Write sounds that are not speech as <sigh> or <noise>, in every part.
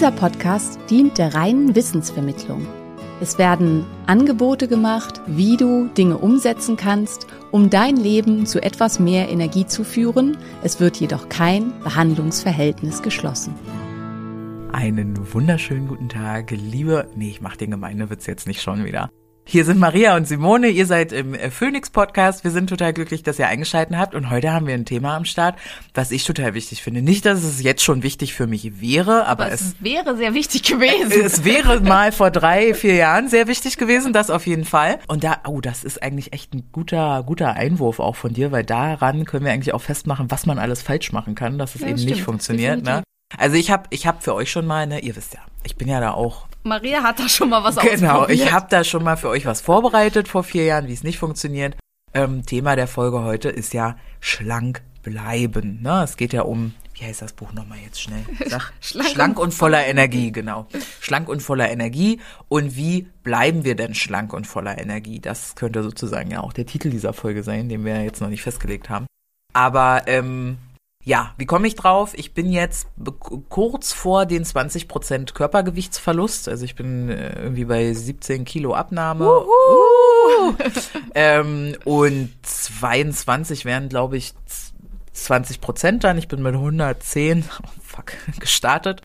Dieser Podcast dient der reinen Wissensvermittlung. Es werden Angebote gemacht, wie du Dinge umsetzen kannst, um dein Leben zu etwas mehr Energie zu führen. Es wird jedoch kein Behandlungsverhältnis geschlossen. Einen wunderschönen guten Tag, liebe. Nee, ich mach den Gemeindewitz jetzt nicht schon wieder. Hier sind Maria und Simone, ihr seid im äh, Phoenix Podcast. Wir sind total glücklich, dass ihr eingeschaltet habt und heute haben wir ein Thema am Start, was ich total wichtig finde. Nicht, dass es jetzt schon wichtig für mich wäre, aber, Aber es, es wäre sehr wichtig gewesen. es wäre mal vor drei, vier Jahren sehr wichtig gewesen, das auf jeden Fall. Und da, oh, das ist eigentlich echt ein guter, guter Einwurf auch von dir, weil daran können wir eigentlich auch festmachen, was man alles falsch machen kann, dass es Ja, eben stimmt, nicht funktioniert. Ne? Also ich habe ich hab für euch schon mal, ne, ihr wisst ja, ich bin ja da auch Maria hat da schon mal was Genau, ausprobiert. ich habe da schon mal für euch was vorbereitet vor vier Jahren, wie es nicht funktioniert. Ähm, Thema der Folge heute ist ja schlank bleiben. Ne? Es geht ja um, wie heißt das Buch nochmal jetzt schnell? <laughs> Sag, Schlank schlank, und und voller Energie, genau. Schlank und voller Energie. Und wie bleiben wir denn schlank und voller Energie? Das könnte sozusagen ja auch der Titel dieser Folge sein, den wir jetzt noch nicht festgelegt haben. Aber ähm, ja, wie komme ich drauf? Ich bin jetzt kurz vor den 20% Körpergewichtsverlust. Also ich bin äh, irgendwie bei 17 Kilo Abnahme. <laughs> Ähm, und 22 wären, glaube ich, z- 20 Prozent dann. Ich bin mit 110, <laughs> oh fuck, gestartet.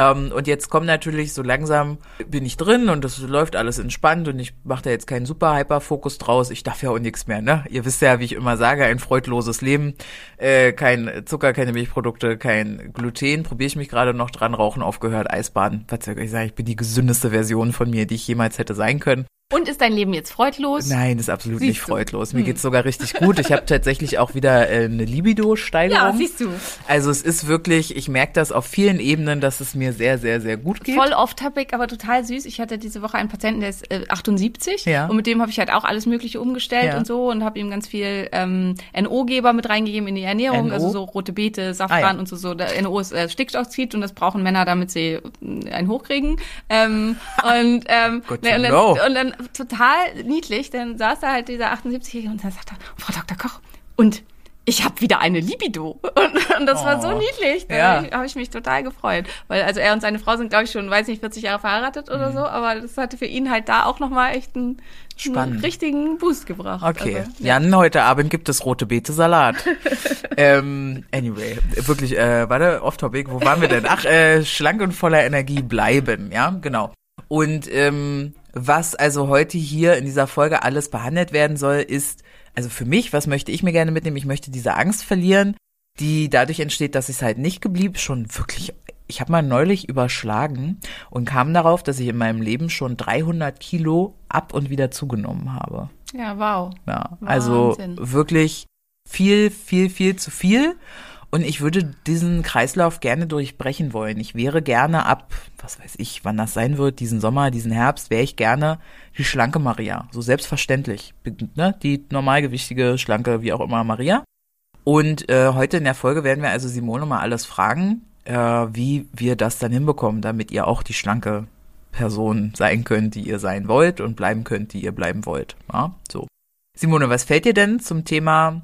Ähm, und jetzt kommt natürlich so langsam, bin ich drin und das läuft alles entspannt und ich mache da jetzt keinen super Hyper-Fokus draus. Ich darf ja auch nichts mehr, ne? Ihr wisst ja, wie ich immer sage, ein freudloses Leben. Äh, kein Zucker, keine Milchprodukte, kein Gluten. Probiere ich mich gerade noch dran, Rauchen aufgehört, Eisbaden. Was soll ich sagen, ich bin die gesündeste Version von mir, die ich jemals hätte sein können. Und ist dein Leben jetzt freudlos? Nein, ist absolut Siehst nicht du. freudlos. Mir geht's sogar richtig gut. Ich habe tatsächlich auch wieder äh, eine Libido-Steigerung. Ja, siehst du. Also es ist wirklich, ich merke das auf vielen Ebenen, dass es mir sehr, sehr, sehr gut geht. Voll off-topic, aber total süß. Ich hatte diese Woche einen Patienten, der ist äh, 78 Ja. und mit dem habe ich halt auch alles Mögliche umgestellt Ja. und so und habe ihm ganz viel ähm, NO-Geber mit reingegeben in die Ernährung, NO? also so rote Beete, Safran Ah, ja. und so. so. Der NO ist äh, Stickstoffzid und das brauchen Männer, damit sie äh, einen hochkriegen. Ähm, <laughs> und, ähm, Good ne, to und, dann, know. und dann total niedlich, dann saß da halt dieser 78-Jährige und dann sagte er, Frau Dr. Koch, und ich habe wieder eine Libido. <laughs> Und, und das war so Oh. niedlich. Da Ja. habe ich, mich total gefreut. Weil also er und seine Frau sind, glaube ich, schon, weiß nicht, 40 Jahre verheiratet Mhm. oder so, aber das hatte für ihn halt da auch nochmal echt einen, einen richtigen Boost gebracht. Okay, Also, Jan, heute Abend gibt es rote Beete Salat. <laughs> ähm, anyway, wirklich, äh, warte, off-topic, wo waren wir denn? Ach, äh, schlank und voller Energie bleiben, ja, genau. Und ähm, was also heute hier in dieser Folge alles behandelt werden soll, ist, also für mich, was möchte ich mir gerne mitnehmen? Ich möchte diese Angst verlieren, die dadurch entsteht, dass ich es halt nicht geblieben, schon wirklich, ich habe mal neulich überschlagen und kam darauf, dass ich in meinem Leben schon 300 Kilo ab und wieder zugenommen habe. Ja, wow. Ja, also Wahnsinn. wirklich viel, viel, viel zu viel. Und ich würde diesen Kreislauf gerne durchbrechen wollen. Ich wäre gerne ab, was weiß ich, wann das sein wird, diesen Sommer, diesen Herbst, wäre ich gerne die schlanke Maria. So selbstverständlich. Ne? Die normalgewichtige, schlanke, wie auch immer Maria. Und äh, heute in der Folge werden wir also Simone mal alles fragen, äh, wie wir das dann hinbekommen, damit ihr auch die schlanke Person sein könnt, die ihr sein wollt und bleiben könnt, die ihr bleiben wollt. Ja, so. Simone, was fällt dir denn zum Thema,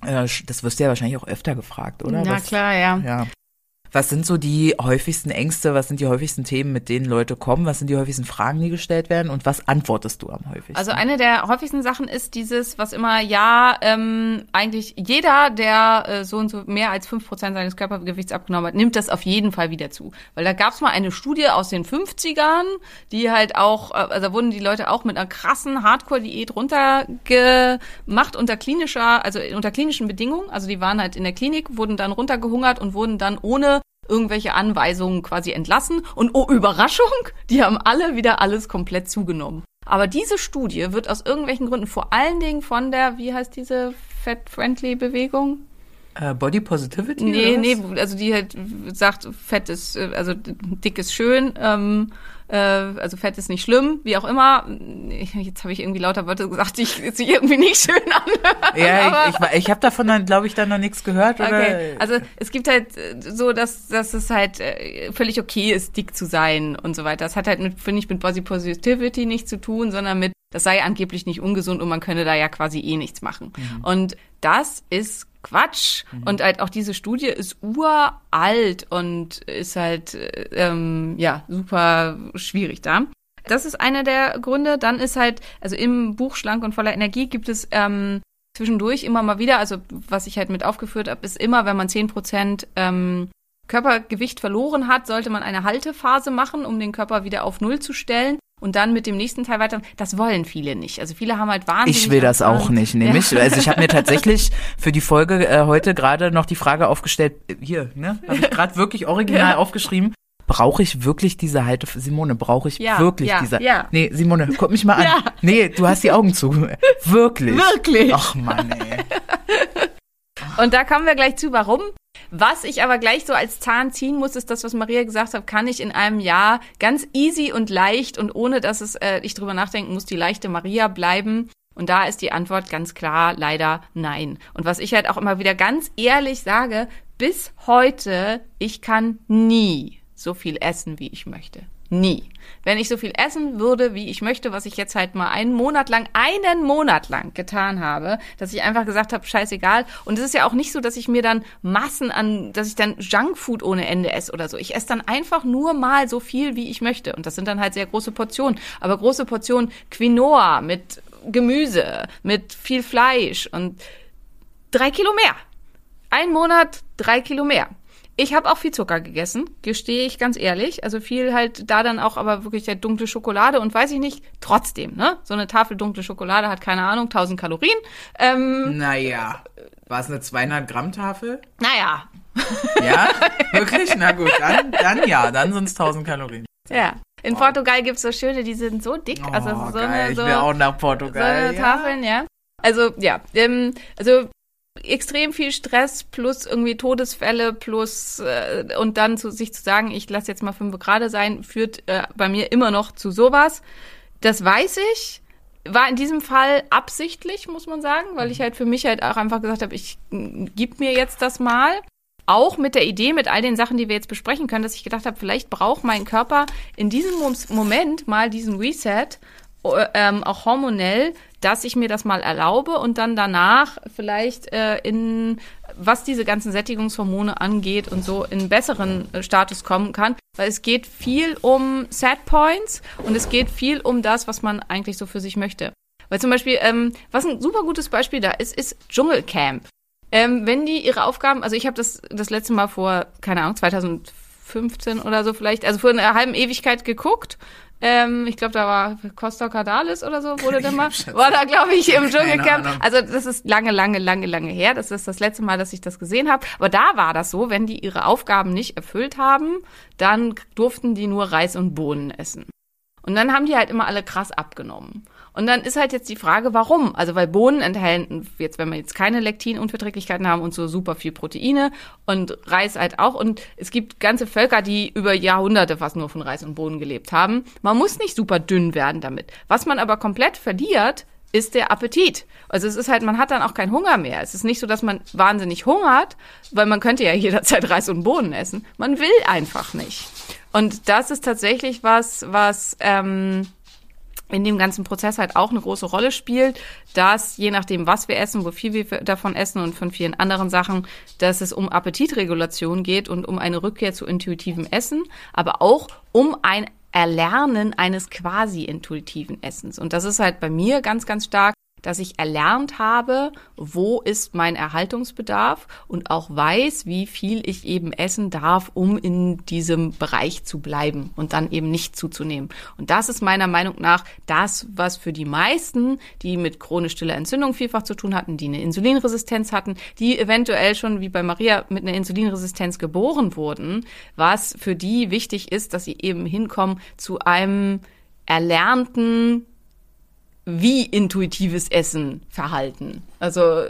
das wirst du ja wahrscheinlich auch öfter gefragt, oder? Na was, klar, ja. Ja. Was sind so die häufigsten Ängste, was sind die häufigsten Themen, mit denen Leute kommen, was sind die häufigsten Fragen, die gestellt werden und was antwortest du am häufigsten? Also eine der häufigsten Sachen ist dieses, was immer, ja, ähm, eigentlich jeder, der äh, so und so mehr als fünf Prozent seines Körpergewichts abgenommen hat, nimmt das auf jeden Fall wieder zu. Weil da gab es mal eine Studie aus den 50ern, die halt auch, äh, also wurden die Leute auch mit einer krassen Hardcore-Diät runtergemacht unter klinischer, also unter klinischen Bedingungen. Also die waren halt in der Klinik, wurden dann runtergehungert und wurden dann ohne irgendwelche Anweisungen quasi entlassen. Und oh, Überraschung, die haben alle wieder alles komplett zugenommen. Aber diese Studie wird aus irgendwelchen Gründen vor allen Dingen von der, wie heißt diese Fat-Friendly-Bewegung? Äh, Body Positivity? Nee, nee, also die halt sagt, Fett ist, äh, also dick ist schön, ähm, äh, also Fett ist nicht schlimm, wie auch immer. Ich, jetzt habe ich irgendwie lauter Worte gesagt, die ich- sich irgendwie nicht schön anhören. Ja, ich, ich, ich habe davon dann, glaube ich, dann noch nichts gehört. Oder? Okay, also es gibt halt äh, so, dass, dass es halt äh, völlig okay ist, dick zu sein und so weiter. Das hat halt, finde ich, mit Body Positivity nichts zu tun, sondern mit, das sei angeblich nicht ungesund und man könne da ja quasi eh nichts machen. Und das ist Quatsch. Und halt auch diese Studie ist uralt und ist halt, äh, ähm, ja, super schwierig da. Das ist einer der Gründe. Dann ist halt, also im Buch Schlank und voller Energie gibt es ähm, zwischendurch immer mal wieder, also was ich halt mit aufgeführt habe, ist immer, wenn man 10% ähm, Körpergewicht verloren hat, sollte man eine Haltephase machen, um den Körper wieder auf Null zu stellen und dann mit dem nächsten Teil weiter. Das wollen viele nicht. Also viele haben halt wahnsinnig. Ich will das auch nicht, nämlich. Also ich habe mir <laughs> tatsächlich für die Folge äh, heute gerade noch die Frage aufgestellt, äh, hier, ne? Habe ich gerade wirklich original aufgeschrieben. Brauche ich wirklich diese Halte, Simone, brauche ich Ja, wirklich ja, diese? ja. Nee, Simone, guck mich mal an. Ja. Nee, du hast die Augen zu. <laughs> Wirklich. Wirklich? Ach Mann, ey. Und da kommen wir gleich zu, warum. Was ich aber gleich so als Zahn ziehen muss, ist das, was Maria gesagt hat, kann ich in einem Jahr ganz easy und leicht und ohne, dass es äh, ich drüber nachdenken muss, die leichte Maria bleiben. Und da ist die Antwort ganz klar, leider nein. Und was ich halt auch immer wieder ganz ehrlich sage, bis heute, ich kann nie so viel essen, wie ich möchte. Nie. Wenn ich so viel essen würde, wie ich möchte, was ich jetzt halt mal einen Monat lang, einen Monat lang getan habe, dass ich einfach gesagt habe, scheißegal. Und es ist ja auch nicht so, dass ich mir dann Massen an, dass ich dann Junkfood ohne Ende esse oder so. Ich esse dann einfach nur mal so viel, wie ich möchte. Und das sind dann halt sehr große Portionen. Aber große Portionen Quinoa mit Gemüse, mit viel Fleisch und drei Kilo mehr. Ein Monat, drei Kilo mehr. Ich habe auch viel Zucker gegessen, gestehe ich ganz ehrlich. Also viel halt da dann auch aber wirklich der dunkle Schokolade und weiß ich nicht, trotzdem, ne? So eine Tafel dunkle Schokolade hat keine Ahnung, 1000 Kalorien. Ähm, Naja. War es eine 200 Gramm Tafel? naja, <laughs> Ja? Wirklich? Na gut, dann, dann ja, dann sind es 1000 Kalorien. ja. In Portugal gibt's so schöne, die sind so dick. also oh, so geil. eine, so, ich will auch nach so Portugal. eine ja. Tafeln, ja. Also ja, ähm, also extrem viel Stress plus irgendwie Todesfälle plus äh, und dann zu sich zu sagen, ich lasse jetzt mal fünf gerade sein, führt äh, bei mir immer noch zu sowas. Das weiß ich. War in diesem Fall absichtlich, muss man sagen, weil ich halt für mich halt auch einfach gesagt habe, ich gib mir jetzt das mal. Auch mit der Idee, mit all den Sachen, die wir jetzt besprechen können, dass ich gedacht habe, vielleicht braucht mein Körper in diesem Mom- Moment mal diesen Reset, äh, ähm, auch hormonell, dass ich mir das mal erlaube und dann danach vielleicht äh, in, was diese ganzen Sättigungshormone angeht und so in besseren äh, Status kommen kann. Weil es geht viel um Set Points und es geht viel um das, was man eigentlich so für sich möchte. Weil zum Beispiel, ähm, was ein super gutes Beispiel da ist, ist Dschungelcamp. Ähm, wenn die ihre Aufgaben, also ich habe das das letzte Mal vor, keine Ahnung, 2015 oder so vielleicht, also vor einer halben Ewigkeit geguckt. Ähm, ich glaube, da war Costa Cardalis oder so, wurde <laughs> der mal, war da, glaube ich, im Dschungelcamp. Also das ist lange, lange, lange, lange her. Das ist das letzte Mal, dass ich das gesehen habe. Aber da war das so, wenn die ihre Aufgaben nicht erfüllt haben, dann durften die nur Reis und Bohnen essen. Und dann haben die halt immer alle krass abgenommen. Und dann ist halt jetzt die Frage, warum? Also weil Bohnen enthalten, jetzt wenn wir jetzt keine Lektinunverträglichkeiten haben und so super viel Proteine und Reis halt auch. Und es gibt ganze Völker, die über Jahrhunderte fast nur von Reis und Bohnen gelebt haben. Man muss nicht super dünn werden damit. Was man aber komplett verliert, ist der Appetit. Also es ist halt, man hat dann auch keinen Hunger mehr. Es ist nicht so, dass man wahnsinnig hungert, weil man könnte ja <laughs> jederzeit Reis und Bohnen essen. Man will einfach nicht. Und das ist tatsächlich was, was ähm, in dem ganzen Prozess halt auch eine große Rolle spielt, dass je nachdem, was wir essen, wo viel wir davon essen und von vielen anderen Sachen, dass es um Appetitregulation geht und um eine Rückkehr zu intuitivem Essen, aber auch um ein Erlernen eines quasi intuitiven Essens. Und das ist halt bei mir ganz, ganz stark, dass ich erlernt habe, wo ist mein Erhaltungsbedarf und auch weiß, wie viel ich eben essen darf, um in diesem Bereich zu bleiben und dann eben nicht zuzunehmen. Und das ist meiner Meinung nach das, was für die meisten, die mit chronisch stiller Entzündung vielfach zu tun hatten, die eine Insulinresistenz hatten, die eventuell schon wie bei Maria mit einer Insulinresistenz geboren wurden, was für die wichtig ist, dass sie eben hinkommen zu einem erlernten wie intuitives Essen verhalten. Also,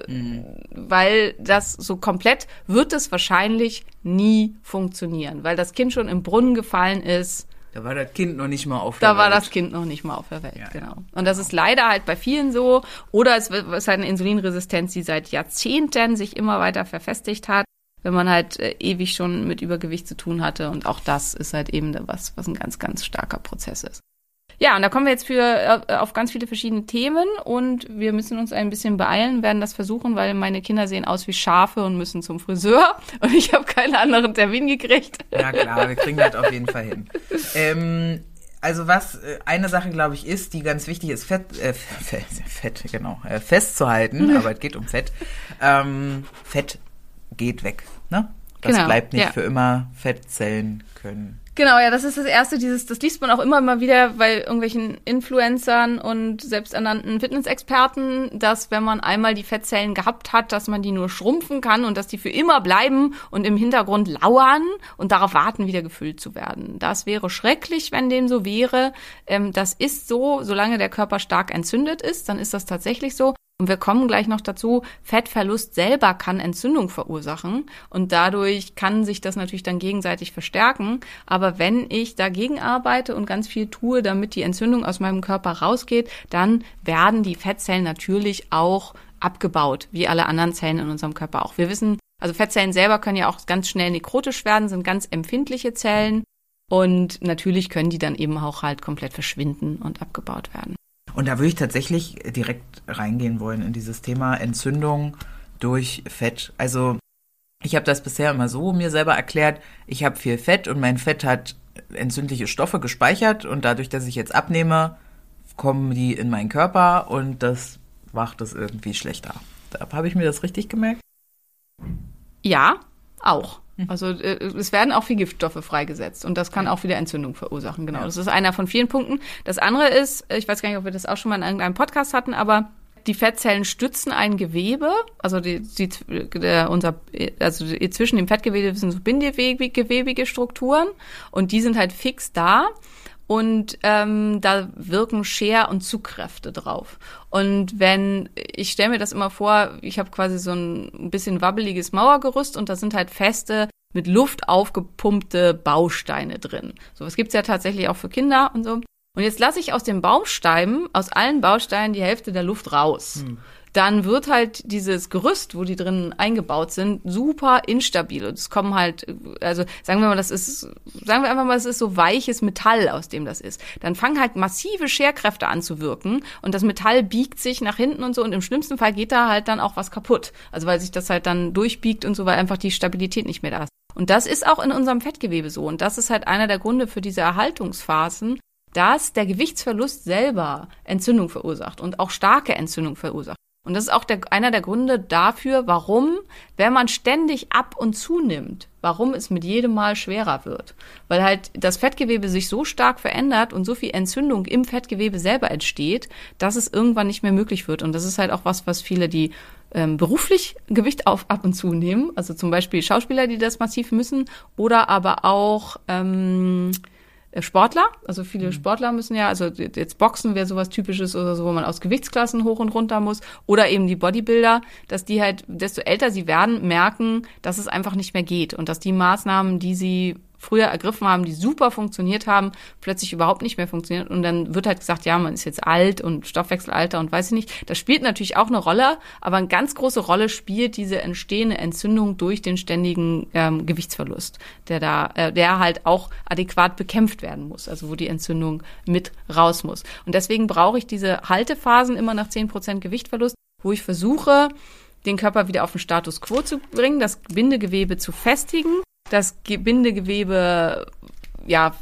weil das so komplett wird es wahrscheinlich nie funktionieren, weil das Kind schon im Brunnen gefallen ist. Da war das Kind noch nicht mal auf Da der war Welt. das Kind noch nicht mal auf der Welt, Ja, genau. Und das ist leider halt bei vielen so. Oder es ist halt eine Insulinresistenz, die seit Jahrzehnten sich immer weiter verfestigt hat, wenn man halt äh, ewig schon mit Übergewicht zu tun hatte. Und auch das ist halt eben was, was ein ganz, ganz starker Prozess ist. Ja, und da kommen wir jetzt für äh, auf ganz viele verschiedene Themen und wir müssen uns ein bisschen beeilen, werden das versuchen, weil meine Kinder sehen aus wie Schafe und müssen zum Friseur <laughs> und ich habe keinen anderen Termin gekriegt. Ja klar, wir kriegen das auf jeden Fall hin. Ähm, also was äh, eine Sache, glaube ich, ist, die ganz wichtig ist, Fett, äh, Fett, Fett genau, äh, festzuhalten, <laughs> aber es geht um Fett. Ähm, Fett geht weg, ne? Das Genau, bleibt nicht ja. für immer. Fettzellen können. Genau, ja, das ist das erste, dieses, das liest man auch immer mal wieder bei irgendwelchen Influencern und selbsternannten Fitnessexperten, dass wenn man einmal die Fettzellen gehabt hat, dass man die nur schrumpfen kann und dass die für immer bleiben und im Hintergrund lauern und darauf warten, wieder gefüllt zu werden. Das wäre schrecklich, wenn dem so wäre. Ähm, das ist so, solange der Körper stark entzündet ist, dann ist das tatsächlich so. Und wir kommen gleich noch dazu, Fettverlust selber kann Entzündung verursachen und dadurch kann sich das natürlich dann gegenseitig verstärken. Aber wenn ich dagegen arbeite und ganz viel tue, damit die Entzündung aus meinem Körper rausgeht, dann werden die Fettzellen natürlich auch abgebaut, wie alle anderen Zellen in unserem Körper auch. Wir wissen, also Fettzellen selber können ja auch ganz schnell nekrotisch werden, sind ganz empfindliche Zellen und natürlich können die dann eben auch halt komplett verschwinden und abgebaut werden. Und da würde ich tatsächlich direkt reingehen wollen in dieses Thema Entzündung durch Fett. Also ich habe das bisher immer so mir selber erklärt, ich habe viel Fett und mein Fett hat entzündliche Stoffe gespeichert und dadurch, dass ich jetzt abnehme, kommen die in meinen Körper und das macht es irgendwie schlechter. Habe ich mir das richtig gemerkt? Ja, auch. Also äh, es werden auch viel Giftstoffe freigesetzt und das kann auch wieder Entzündung verursachen. Genau, Ja. das ist einer von vielen Punkten. Das andere ist, ich weiß gar nicht, ob wir das auch schon mal in irgendeinem Podcast hatten, aber die Fettzellen stützen ein Gewebe, also die, die der, unser, also zwischen dem Fettgewebe sind so bindegewebige Strukturen und die sind halt fix da und ähm, da wirken Scher- und Zugkräfte drauf. Und wenn, ich stelle mir das immer vor, ich habe quasi so ein bisschen wabbeliges Mauergerüst und da sind halt feste, mit Luft aufgepumpte Bausteine drin. So was gibt's ja tatsächlich auch für Kinder und so. Und jetzt lasse ich aus den Bausteinen, aus allen Bausteinen die Hälfte der Luft raus. Dann wird halt dieses Gerüst, wo die drin eingebaut sind, super instabil. Und es kommen halt, also sagen wir mal, das ist, sagen wir einfach mal, es ist so weiches Metall, aus dem das ist. Dann fangen halt massive Scherkräfte an zu wirken und das Metall biegt sich nach hinten und so und im schlimmsten Fall geht da halt dann auch was kaputt. Also weil sich das halt dann durchbiegt und so, weil einfach die Stabilität nicht mehr da ist. Und das ist auch in unserem Fettgewebe so. Und das ist halt einer der Gründe für diese Erhaltungsphasen, dass der Gewichtsverlust selber Entzündung verursacht und auch starke Entzündung verursacht. Und das ist auch der, einer der Gründe dafür, warum, wenn man ständig ab und zunimmt, warum es mit jedem Mal schwerer wird. Weil halt das Fettgewebe sich so stark verändert und so viel Entzündung im Fettgewebe selber entsteht, dass es irgendwann nicht mehr möglich wird. Und das ist halt auch was, was viele, die ähm, beruflich Gewicht auf ab und zu nehmen, also zum Beispiel Schauspieler, die das massiv müssen, oder aber auch ähm, äh, Sportler, also viele Sportler müssen ja, also jetzt Boxen wäre sowas typisches oder so, wo man aus Gewichtsklassen hoch und runter muss, oder eben die Bodybuilder, dass die halt, desto älter sie werden, merken, dass es einfach nicht mehr geht und dass die Maßnahmen, die sie früher ergriffen haben, die super funktioniert haben, plötzlich überhaupt nicht mehr funktionieren. Und dann wird halt gesagt, ja, man ist jetzt alt und Stoffwechselalter und weiß ich nicht. Das spielt natürlich auch eine Rolle, aber eine ganz große Rolle spielt diese entstehende Entzündung durch den ständigen ähm, Gewichtsverlust, der da, äh, der halt auch adäquat bekämpft werden muss, also wo die Entzündung mit raus muss. Und deswegen brauche ich diese Haltephasen immer nach 10% Gewichtverlust, wo ich versuche, den Körper wieder auf den Status quo zu bringen, das Bindegewebe zu festigen, das Ge- Bindegewebe ja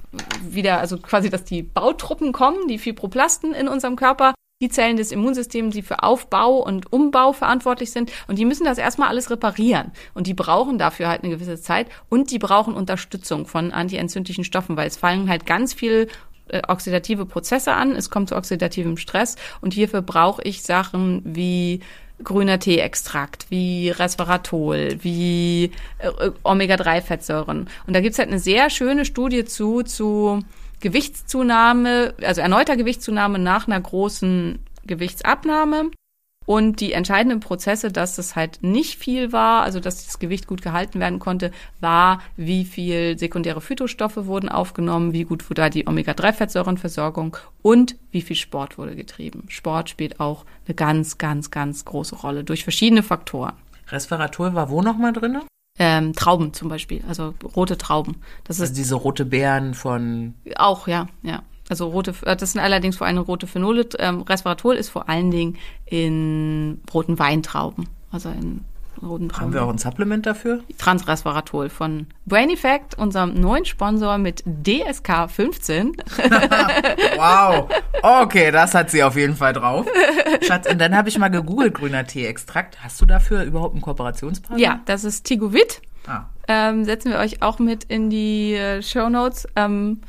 wieder, also quasi, dass die Bautruppen kommen, die Fibroplasten in unserem Körper die Zellen des Immunsystems, die für Aufbau und Umbau verantwortlich sind. Und die müssen das erstmal alles reparieren. Und die brauchen dafür halt eine gewisse Zeit. Und die brauchen Unterstützung von antientzündlichen Stoffen, weil es fallen halt ganz viel äh, oxidative Prozesse an. Es kommt zu oxidativem Stress. Und hierfür brauche ich Sachen wie grüner Teeextrakt, wie Resveratrol, wie äh, Omega-3-Fettsäuren. Und da gibt's halt eine sehr schöne Studie zu, zu Gewichtszunahme, also erneuter Gewichtszunahme nach einer großen Gewichtsabnahme. Und die entscheidenden Prozesse, dass es halt nicht viel war, also dass das Gewicht gut gehalten werden konnte, war, wie viel sekundäre Phytostoffe wurden aufgenommen, wie gut wurde da die Omega-3-Fettsäurenversorgung und wie viel Sport wurde getrieben. Sport spielt auch eine ganz, ganz, ganz große Rolle durch verschiedene Faktoren. Resveratrol war wo nochmal drin? Ähm, Trauben zum Beispiel, also rote Trauben. Das Also ist diese rote Beeren von auch, ja, ja. Also rote, äh, das sind allerdings vor allem rote Phenole. Ähm, Resveratrol ist vor allen Dingen in roten Weintrauben, also in roten Trauben. Haben wir auch ein Supplement dafür? Transresveratrol von Brain Effect, unserem neuen Sponsor mit DSK 15. <laughs> Wow. Okay, das hat sie auf jeden Fall drauf. Schatz, und dann habe ich mal gegoogelt, grüner Teeextrakt. Hast du dafür überhaupt einen Kooperationspartner? Ja, das ist Tigovit. Ah. Ähm, setzen wir euch auch mit in die äh, Show Notes. Ähm,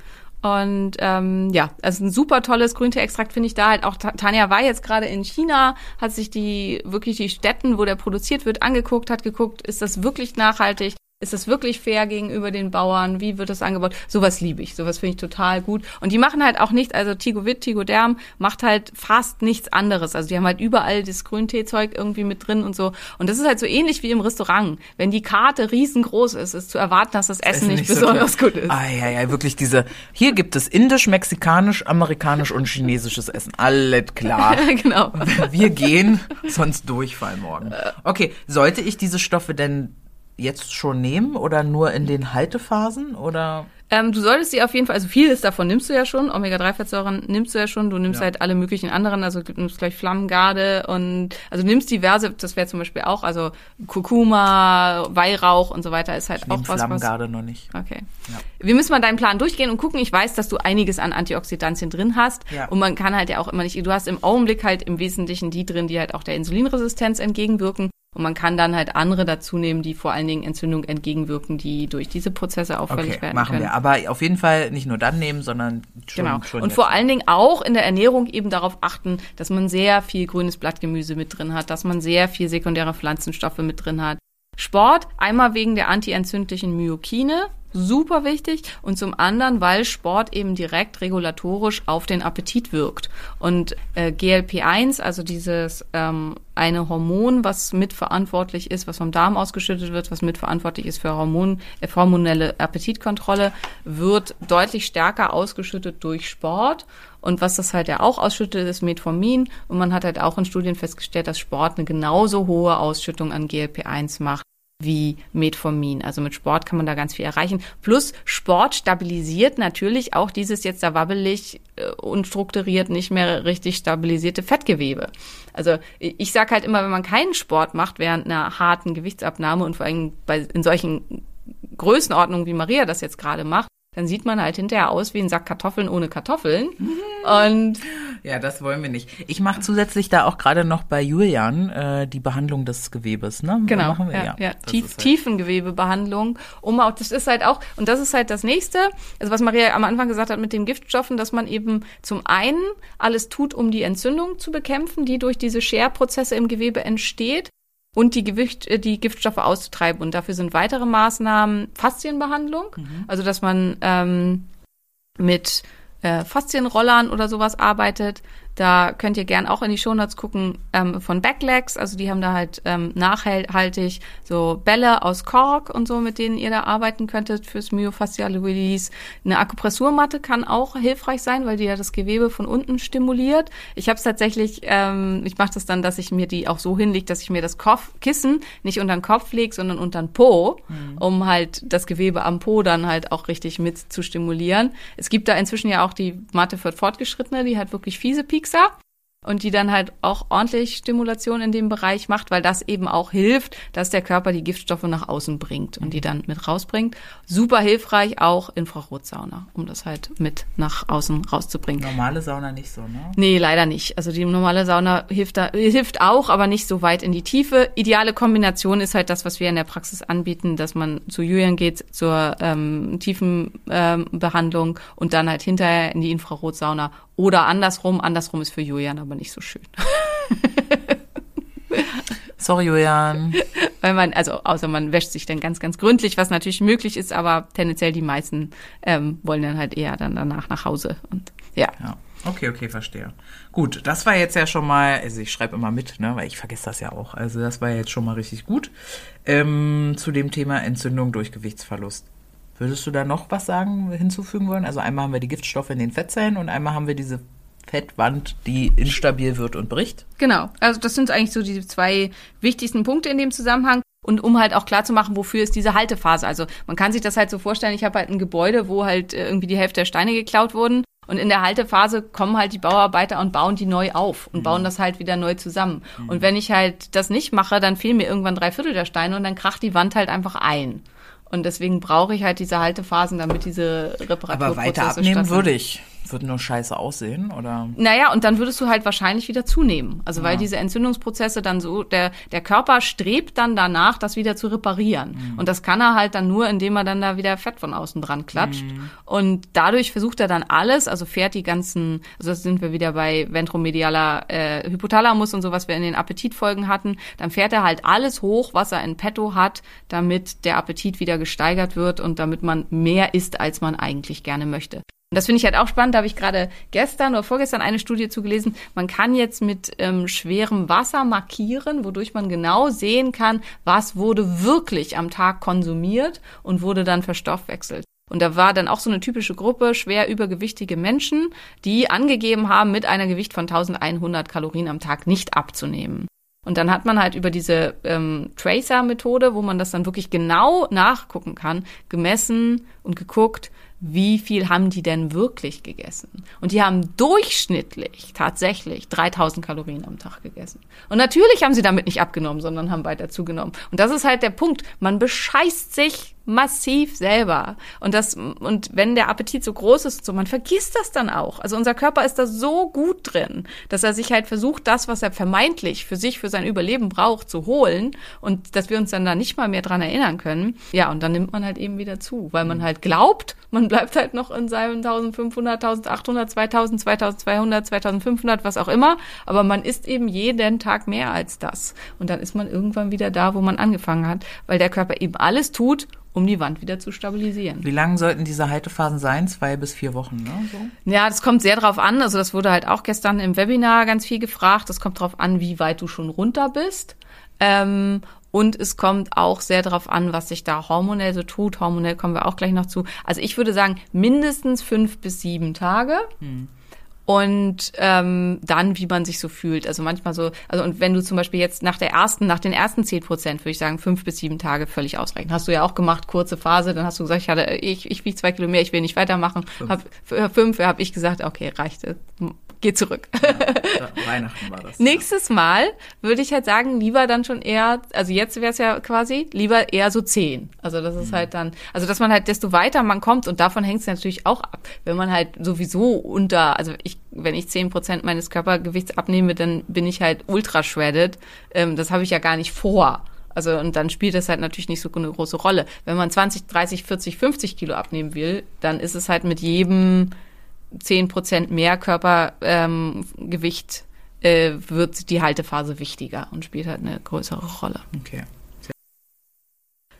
und ähm, ja, also ein super tolles Grünteeextrakt finde ich da halt auch. Ta- Tanja war jetzt gerade in China, hat sich die wirklich die Städten, wo der produziert wird, angeguckt, hat geguckt, ist das wirklich nachhaltig? Ist das wirklich fair gegenüber den Bauern? Wie wird das angebaut? Sowas liebe ich. Sowas finde ich total gut. Und die machen halt auch nicht, also Tigovit, Tigoderm macht halt fast nichts anderes. Also die haben halt überall das Grünteezeug irgendwie mit drin und so. Und das ist halt so ähnlich wie im Restaurant. Wenn die Karte riesengroß ist, ist zu erwarten, dass das Essen nicht, so besonders toll. gut ist. Ah, ja, ja, wirklich diese. Hier gibt es indisch, mexikanisch, amerikanisch und chinesisches Essen. Alles klar. <laughs> genau. Wir gehen, sonst Durchfall morgen. Okay, sollte ich diese Stoffe denn jetzt schon nehmen oder nur in den Haltephasen oder? Ähm, du solltest sie auf jeden Fall, also vieles davon nimmst du ja schon, Omega-3-Fettsäuren nimmst du ja schon, du nimmst Ja. halt alle möglichen anderen, also du nimmst gleich Flammengarde und also du nimmst diverse, das wäre zum Beispiel auch, also Kurkuma, Weihrauch und so weiter ist halt Ich auch was, was Flammengarde noch nicht. Okay. Wir müssen mal deinen Plan durchgehen und gucken. Ich weiß, dass du einiges an Antioxidantien drin hast. Ja. Und man kann halt ja auch immer nicht, du hast im Augenblick halt im Wesentlichen die drin, die halt auch der Insulinresistenz entgegenwirken. Und man kann dann halt andere dazu nehmen, die vor allen Dingen Entzündung entgegenwirken, die durch diese Prozesse auffällig Okay, werden machen können. wir. Aber auf jeden Fall nicht nur dann nehmen, sondern schon, Genau. schon und jetzt. vor allen Dingen auch in der Ernährung eben darauf achten, dass man sehr viel grünes Blattgemüse mit drin hat, dass man sehr viel sekundäre Pflanzenstoffe mit drin hat. Sport, einmal wegen der antientzündlichen Myokine, super wichtig, und zum anderen, weil Sport eben direkt regulatorisch auf den Appetit wirkt. Und äh, GLP-1, also dieses ähm, eine Hormon, was mitverantwortlich ist, was vom Darm ausgeschüttet wird, was mitverantwortlich ist für Hormon, äh, hormonelle Appetitkontrolle, wird deutlich stärker ausgeschüttet durch Sport. Und was das halt ja auch ausschüttet, ist Metformin. Und man hat halt auch in Studien festgestellt, dass Sport eine genauso hohe Ausschüttung an GLP-1 macht wie Metformin. Also mit Sport kann man da ganz viel erreichen. Plus Sport stabilisiert natürlich auch dieses jetzt da wabbelig, äh, unstrukturiert, nicht mehr richtig stabilisierte Fettgewebe. Also ich sage halt immer, wenn man keinen Sport macht während einer harten Gewichtsabnahme und vor allem bei, in solchen Größenordnungen, wie Maria das jetzt gerade macht, dann sieht man halt hinterher aus wie ein Sack Kartoffeln ohne Kartoffeln. Und Ja, das wollen wir nicht. Ich mache zusätzlich da auch gerade noch bei Julian äh, die Behandlung des Gewebes, ne? Genau, Machen wir? ja, ja. das Tief, halt- Tiefengewebebehandlung. Um auch, das ist halt auch, und das ist halt das nächste, also was Maria am Anfang gesagt hat mit den Giftstoffen, dass man eben zum einen alles tut, um die Entzündung zu bekämpfen, die durch diese Scherprozesse im Gewebe entsteht. Und die, Gewicht, äh, die Giftstoffe auszutreiben. Und dafür sind weitere Maßnahmen Faszienbehandlung. Also, dass man ähm, mit äh, Faszienrollern oder sowas arbeitet. Da könnt ihr gern auch in die Shownotes gucken ähm, von Backlegs. Also die haben da halt ähm, nachhaltig so Bälle aus Kork und so, mit denen ihr da arbeiten könntet fürs myofasciale Release. Eine Akupressurmatte kann auch hilfreich sein, weil die ja das Gewebe von unten stimuliert. Ich habe es tatsächlich, ähm, ich mache das dann, dass ich mir die auch so hinlege, dass ich mir das Kopf Kissen nicht unter den Kopf lege, sondern unter den Po, um halt das Gewebe am Po dann halt auch richtig mit zu stimulieren. Es gibt da inzwischen ja auch die Matte für Fortgeschrittene, die hat wirklich fiese Piekser. und die dann halt auch ordentlich Stimulation in dem Bereich macht, weil das eben auch hilft, dass der Körper die Giftstoffe nach außen bringt und die dann mit rausbringt. Super hilfreich auch Infrarotsauna, um das halt mit nach außen rauszubringen. Normale Sauna nicht so, ne? Nee, leider nicht. Also die normale Sauna hilft da, hilft auch, aber nicht so weit in die Tiefe. Ideale Kombination ist halt das, was wir in der Praxis anbieten, dass man zu Julian geht zur ähm, tiefen ähm, Behandlung und dann halt hinterher in die Infrarotsauna oder andersrum. Andersrum ist für Julian aber nicht so schön. <laughs> Sorry, Julian. Weil man, also außer man wäscht sich dann ganz, ganz gründlich, was natürlich möglich ist, aber tendenziell die meisten ähm, wollen dann halt eher dann danach nach Hause. Und ja. Ja. Okay, okay, verstehe. Gut, das war jetzt ja schon mal, also ich schreibe immer mit, ne, weil ich vergesse das ja auch. Also das war jetzt schon mal richtig gut. Ähm, zu dem Thema Entzündung durch Gewichtsverlust. Würdest du da noch was sagen, hinzufügen wollen? Also einmal haben wir die Giftstoffe in den Fettzellen und einmal haben wir diese Fettwand, die instabil wird und bricht. Genau. Also das sind eigentlich so die zwei wichtigsten Punkte in dem Zusammenhang. Und um halt auch klar zu machen, wofür ist diese Haltephase. Also man kann sich das halt so vorstellen, ich habe halt ein Gebäude, wo halt äh, irgendwie die Hälfte der Steine geklaut wurden. Und in der Haltephase kommen halt die Bauarbeiter und bauen die neu auf und bauen das halt wieder neu zusammen. Und wenn ich halt das nicht mache, dann fehlen mir irgendwann drei Viertel der Steine und dann kracht die Wand halt einfach ein. Und deswegen brauche ich halt diese Haltephasen, damit diese Reparaturprozesse Aber weiter abnehmen stattfinden. würde ich. Würde nur scheiße aussehen, oder? Naja, und dann würdest du halt wahrscheinlich wieder zunehmen. Also weil diese Entzündungsprozesse dann so, der, der Körper strebt dann danach, das wieder zu reparieren. Und das kann er halt dann nur, indem er dann da wieder Fett von außen dran klatscht. Und dadurch versucht er dann alles, also fährt die ganzen, also das sind wir wieder bei ventromedialer äh, Hypothalamus und so, was wir in den Appetitfolgen hatten, dann fährt er halt alles hoch, was er in petto hat, damit der Appetit wieder gesteigert wird und damit man mehr isst, als man eigentlich gerne möchte. Und das finde ich halt auch spannend. Da habe ich gerade gestern oder vorgestern eine Studie zugelesen. Man kann jetzt mit ähm, schwerem Wasser markieren, wodurch man genau sehen kann, was wurde wirklich am Tag konsumiert und wurde dann verstoffwechselt. Und da war dann auch so eine typische Gruppe schwer übergewichtige Menschen, die angegeben haben, mit einer Gewicht von 1100 Kalorien am Tag nicht abzunehmen. Und dann hat man halt über diese ähm, Tracer-Methode, wo man das dann wirklich genau nachgucken kann, gemessen und geguckt, wie viel haben die denn wirklich gegessen? Und die haben durchschnittlich tatsächlich 3000 Kalorien am Tag gegessen. Und natürlich haben sie damit nicht abgenommen, sondern haben weiter zugenommen. Und das ist halt der Punkt. Man bescheißt sich massiv selber. Und das, und wenn der Appetit so groß ist, so, man vergisst das dann auch. Also unser Körper ist da so gut drin, dass er sich halt versucht, das, was er vermeintlich für sich, für sein Überleben braucht, zu holen und dass wir uns dann da nicht mal mehr dran erinnern können. Ja, und dann nimmt man halt eben wieder zu, weil man halt glaubt, man bleibt halt noch in seinem 1500, 1800, 2000, 2200, 2500, was auch immer. Aber man isst eben jeden Tag mehr als das. Und dann ist man irgendwann wieder da, wo man angefangen hat, weil der Körper eben alles tut, um die Wand wieder zu stabilisieren. Wie lang sollten diese Haltephasen sein? Zwei bis vier Wochen, ne? So? Ja, das kommt sehr drauf an. Also das wurde halt auch gestern im Webinar ganz viel gefragt. Das kommt drauf an, wie weit du schon runter bist. Ähm, und es kommt auch sehr darauf an, was sich da hormonell so tut. Hormonell kommen wir auch gleich noch zu. Also ich würde sagen, mindestens fünf bis sieben Tage. Und ähm, dann, wie man sich so fühlt. Also manchmal so, also und wenn du zum Beispiel jetzt nach der ersten, nach den ersten zehn Prozent, würde ich sagen, fünf bis sieben Tage völlig ausreichend. Hast du ja auch gemacht, kurze Phase, dann hast du gesagt, ich hatte, ich, ich wiege zwei Kilo mehr, ich will nicht weitermachen. Fünf. Hab, für fünf, habe ich gesagt, okay, reicht. Geh zurück. Ja, Weihnachten war das. Nächstes Mal würde ich halt sagen, lieber dann schon eher, also jetzt wäre es ja quasi, lieber eher so zehn. Also das ist halt dann, also dass man halt, desto weiter man kommt und davon hängt es natürlich auch ab. Wenn man halt sowieso unter, also ich, wenn ich zehn Prozent meines Körpergewichts abnehme, dann bin ich halt ultra shredded. Ähm, das habe ich ja gar nicht vor. Also und dann spielt das halt natürlich nicht so eine große Rolle. Wenn man 20, 30, 40, 50 Kilo abnehmen will, dann ist es halt mit jedem 10 Prozent mehr Körpergewicht ähm, Gewicht, äh, wird die Haltephase wichtiger und spielt halt eine größere Rolle. Okay.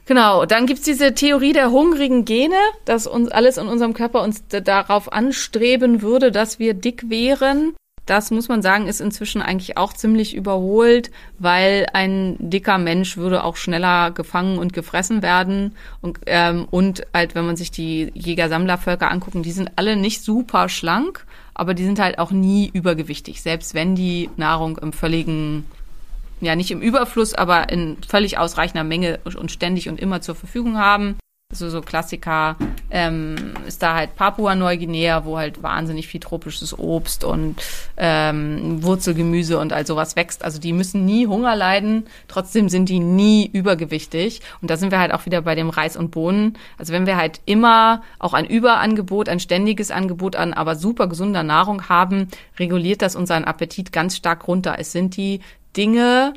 Genau, dann gibt's diese Theorie der hungrigen Gene, dass uns alles in unserem Körper uns darauf anstreben würde, dass wir dick wären. Das muss man sagen, ist inzwischen eigentlich auch ziemlich überholt, weil ein dicker Mensch würde auch schneller gefangen und gefressen werden. Und, ähm, und halt, wenn man sich die Jäger-Sammlervölker angucken, die sind alle nicht super schlank, aber die sind halt auch nie übergewichtig, selbst wenn die Nahrung im völligen ja nicht im Überfluss, aber in völlig ausreichender Menge und ständig und immer zur Verfügung haben. Also so Klassiker ähm, ist da halt Papua-Neuguinea, wo halt wahnsinnig viel tropisches Obst und ähm, Wurzelgemüse und all sowas wächst. Also die müssen nie Hunger leiden, trotzdem sind die nie übergewichtig. Und da sind wir halt auch wieder bei dem Reis und Bohnen. Also wenn wir halt immer auch ein Überangebot, ein ständiges Angebot an aber super gesunder Nahrung haben, reguliert das unseren Appetit ganz stark runter. Es sind die Dinge,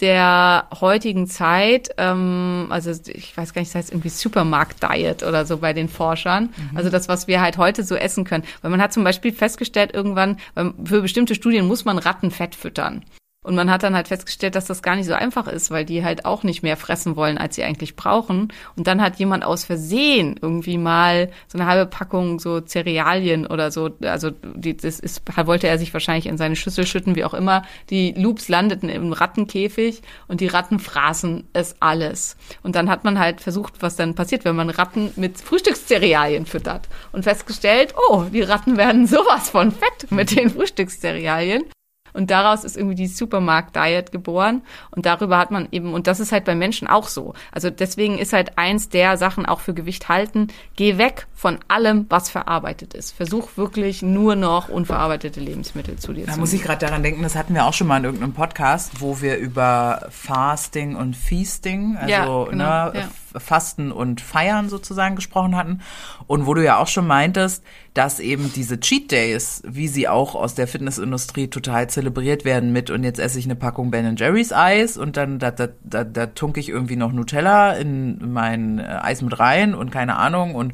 der heutigen Zeit, ähm, also ich weiß gar nicht, das heißt irgendwie Supermarkt-Diet oder so bei den Forschern. Also das, was wir halt heute so essen können. Weil man hat zum Beispiel festgestellt, irgendwann, ähm, für bestimmte Studien muss man Ratten Fett füttern. Und man hat dann halt festgestellt, dass das gar nicht so einfach ist, weil die halt auch nicht mehr fressen wollen, als sie eigentlich brauchen. Und dann hat jemand aus Versehen irgendwie mal so eine halbe Packung so Cerealien oder so, also die, das ist, wollte er sich wahrscheinlich in seine Schüssel schütten, wie auch immer. Die Loops landeten im Rattenkäfig und die Ratten fraßen es alles. Und dann hat man halt versucht, was dann passiert, wenn man Ratten mit Frühstückscerealien füttert und festgestellt, oh, die Ratten werden sowas von fett mit den Frühstückscerealien. Und daraus ist irgendwie die Supermarkt-Diet geboren. Und darüber hat man eben, und das ist halt bei Menschen auch so. Also deswegen ist halt eins der Sachen auch für Gewicht halten. Geh weg von allem, was verarbeitet ist. Versuch wirklich nur noch unverarbeitete Lebensmittel zu dir Da zu muss ich gerade daran denken, das hatten wir auch schon mal in irgendeinem Podcast, wo wir über Fasting und Feasting, also Ja, genau, ne, ja. Fasten und Feiern sozusagen gesprochen hatten. Und wo du ja auch schon meintest, dass eben diese Cheat Days, wie sie auch aus der Fitnessindustrie total zelebriert werden mit und jetzt esse ich eine Packung Ben Jerry's Eis und dann da, da, da, da tunke ich irgendwie noch Nutella in mein äh, Eis mit rein und keine Ahnung und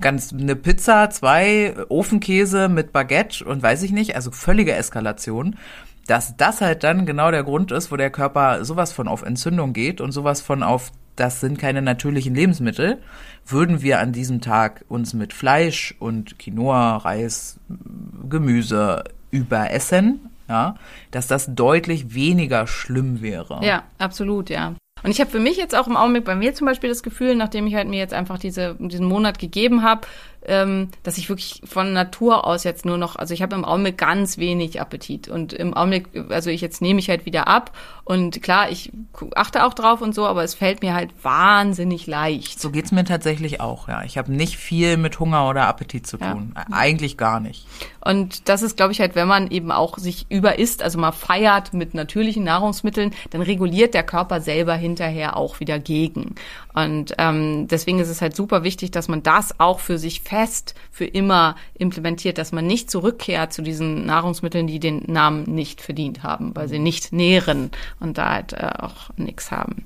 ganz eine Pizza, zwei Ofenkäse mit Baguette und weiß ich nicht, also völlige Eskalation, dass das halt dann genau der Grund ist, wo der Körper sowas von auf Entzündung geht und sowas von auf das sind keine natürlichen Lebensmittel, würden wir an diesem Tag uns mit Fleisch und Quinoa, Reis, Gemüse überessen, ja, dass das deutlich weniger schlimm wäre. Ja, absolut, ja. Und ich habe für mich jetzt auch im Augenblick bei mir zum Beispiel das Gefühl, nachdem ich halt mir jetzt einfach diese, diesen Monat gegeben habe, ähm, dass ich wirklich von Natur aus jetzt nur noch, also ich habe im Augenblick ganz wenig Appetit und im Augenblick, also ich jetzt nehme ich halt wieder ab und klar, ich achte auch drauf und so, aber es fällt mir halt wahnsinnig leicht. So geht's mir tatsächlich auch, ja. Ich habe nicht viel mit Hunger oder Appetit zu Ja. tun. Eigentlich gar nicht. Und das ist, glaube ich, halt, wenn man eben auch sich überisst, also mal feiert mit natürlichen Nahrungsmitteln, dann reguliert der Körper selber hinterher auch wieder gegen. Und ähm, deswegen ist es halt super wichtig, dass man das auch für sich fest für immer implementiert, dass man nicht zurückkehrt zu diesen Nahrungsmitteln, die den Namen nicht verdient haben, weil sie nicht nähren und da halt äh, auch nichts haben.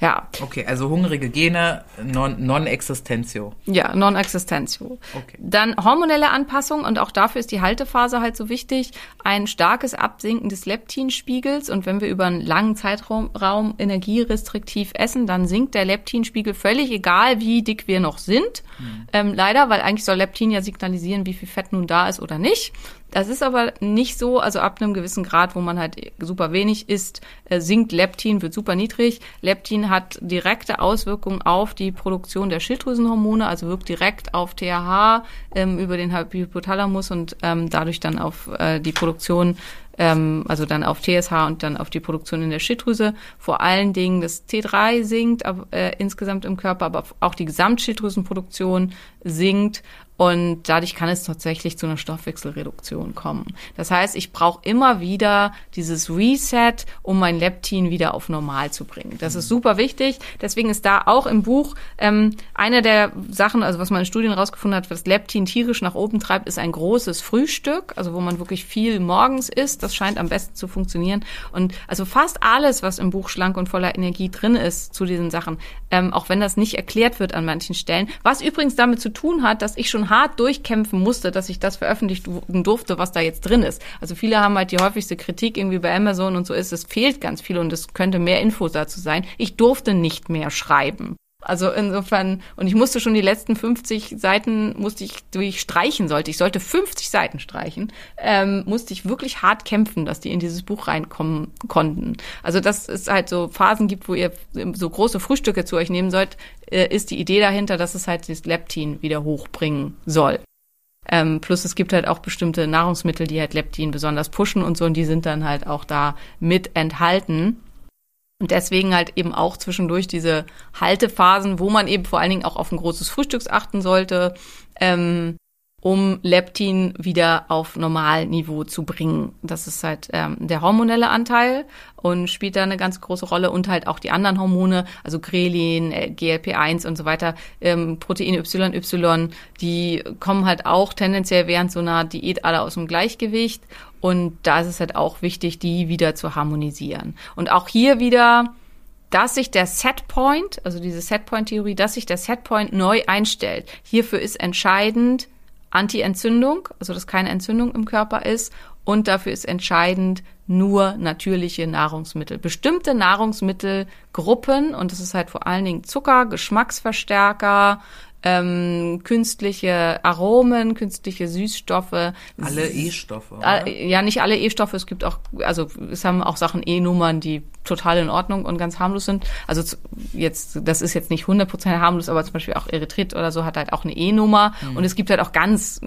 Ja, Okay, also hungrige Gene, non- non-existentio. ja, non-existentio. Okay. Dann hormonelle Anpassung und auch dafür ist die Haltephase halt so wichtig. Ein starkes Absinken des Leptinspiegels und wenn wir über einen langen Zeitraum Raum energierestriktiv essen, dann sinkt der Leptinspiegel völlig egal, wie dick wir noch sind. Ähm, leider, weil eigentlich soll Leptin ja signalisieren, wie viel Fett nun da ist oder nicht. Das ist aber nicht so, also ab einem gewissen Grad, wo man halt super wenig isst, äh, sinkt Leptin, wird super niedrig. Leptin hat direkte Auswirkungen auf die Produktion der Schilddrüsenhormone, also wirkt direkt auf TH ähm, über den Hypothalamus und ähm, dadurch dann auf äh, die Produktion ähm, also dann auf TSH und dann auf die Produktion in der Schilddrüse. Vor allen Dingen das T3 sinkt äh, insgesamt im Körper, aber auch die Gesamtschilddrüsenproduktion sinkt und dadurch kann es tatsächlich zu einer Stoffwechselreduktion kommen. Das heißt, ich brauche immer wieder dieses Reset, um mein Leptin wieder auf normal zu bringen. Das ist super wichtig. Deswegen ist da auch im Buch ähm, eine der Sachen, also was man in Studien rausgefunden hat, was Leptin tierisch nach oben treibt, ist ein großes Frühstück, also wo man wirklich viel morgens isst. Das scheint am besten zu funktionieren. Und also fast alles, was im Buch schlank und voller Energie drin ist zu diesen Sachen, ähm, auch wenn das nicht erklärt wird an manchen Stellen, was übrigens damit zu tun hat, dass ich schon hart durchkämpfen musste, dass ich das veröffentlichen durfte, was da jetzt drin ist. Also viele haben halt die häufigste Kritik irgendwie bei Amazon und so ist, es fehlt ganz viel und es könnte mehr Infos dazu sein. Ich durfte nicht mehr schreiben. Also insofern, und ich musste schon die letzten 50 Seiten, musste ich, die ich streichen sollte, ich sollte 50 Seiten streichen, ähm, musste ich wirklich hart kämpfen, dass die in dieses Buch reinkommen konnten. Also dass es halt so Phasen gibt, wo ihr so große Frühstücke zu euch nehmen sollt, äh, ist die Idee dahinter, dass es halt das Leptin wieder hochbringen soll. Ähm, plus es gibt halt auch bestimmte Nahrungsmittel, die halt Leptin besonders pushen und so, und die sind dann halt auch da mit enthalten. Und deswegen halt eben auch zwischendurch diese Haltephasen, wo man eben vor allen Dingen auch auf ein großes Frühstücks achten sollte, ähm, um Leptin wieder auf Normalniveau zu bringen. Das ist halt ähm, der hormonelle Anteil und spielt da eine ganz große Rolle und halt auch die anderen Hormone, also Grelin, äh, GLP-1 und so weiter, ähm, Protein YY, die kommen halt auch tendenziell während so einer Diät alle aus dem Gleichgewicht und da ist es halt auch wichtig, die wieder zu harmonisieren. Und auch hier wieder dass sich der Setpoint, also diese Setpoint-Theorie, dass sich der Setpoint neu einstellt. Hierfür ist entscheidend, Anti-Entzündung, also dass keine Entzündung im Körper ist. Und dafür ist entscheidend nur natürliche Nahrungsmittel. Bestimmte Nahrungsmittelgruppen, und das ist halt vor allen Dingen Zucker, Geschmacksverstärker, ähm, künstliche Aromen, künstliche Süßstoffe. Alle E-Stoffe. oder? Ja, nicht alle E-Stoffe. Es gibt auch, also es haben auch Sachen E-Nummern, die total in Ordnung und ganz harmlos sind. Also jetzt, das ist jetzt nicht 100% harmlos, aber zum Beispiel auch Erythrit oder so hat halt auch eine E-Nummer. Und es gibt halt auch ganz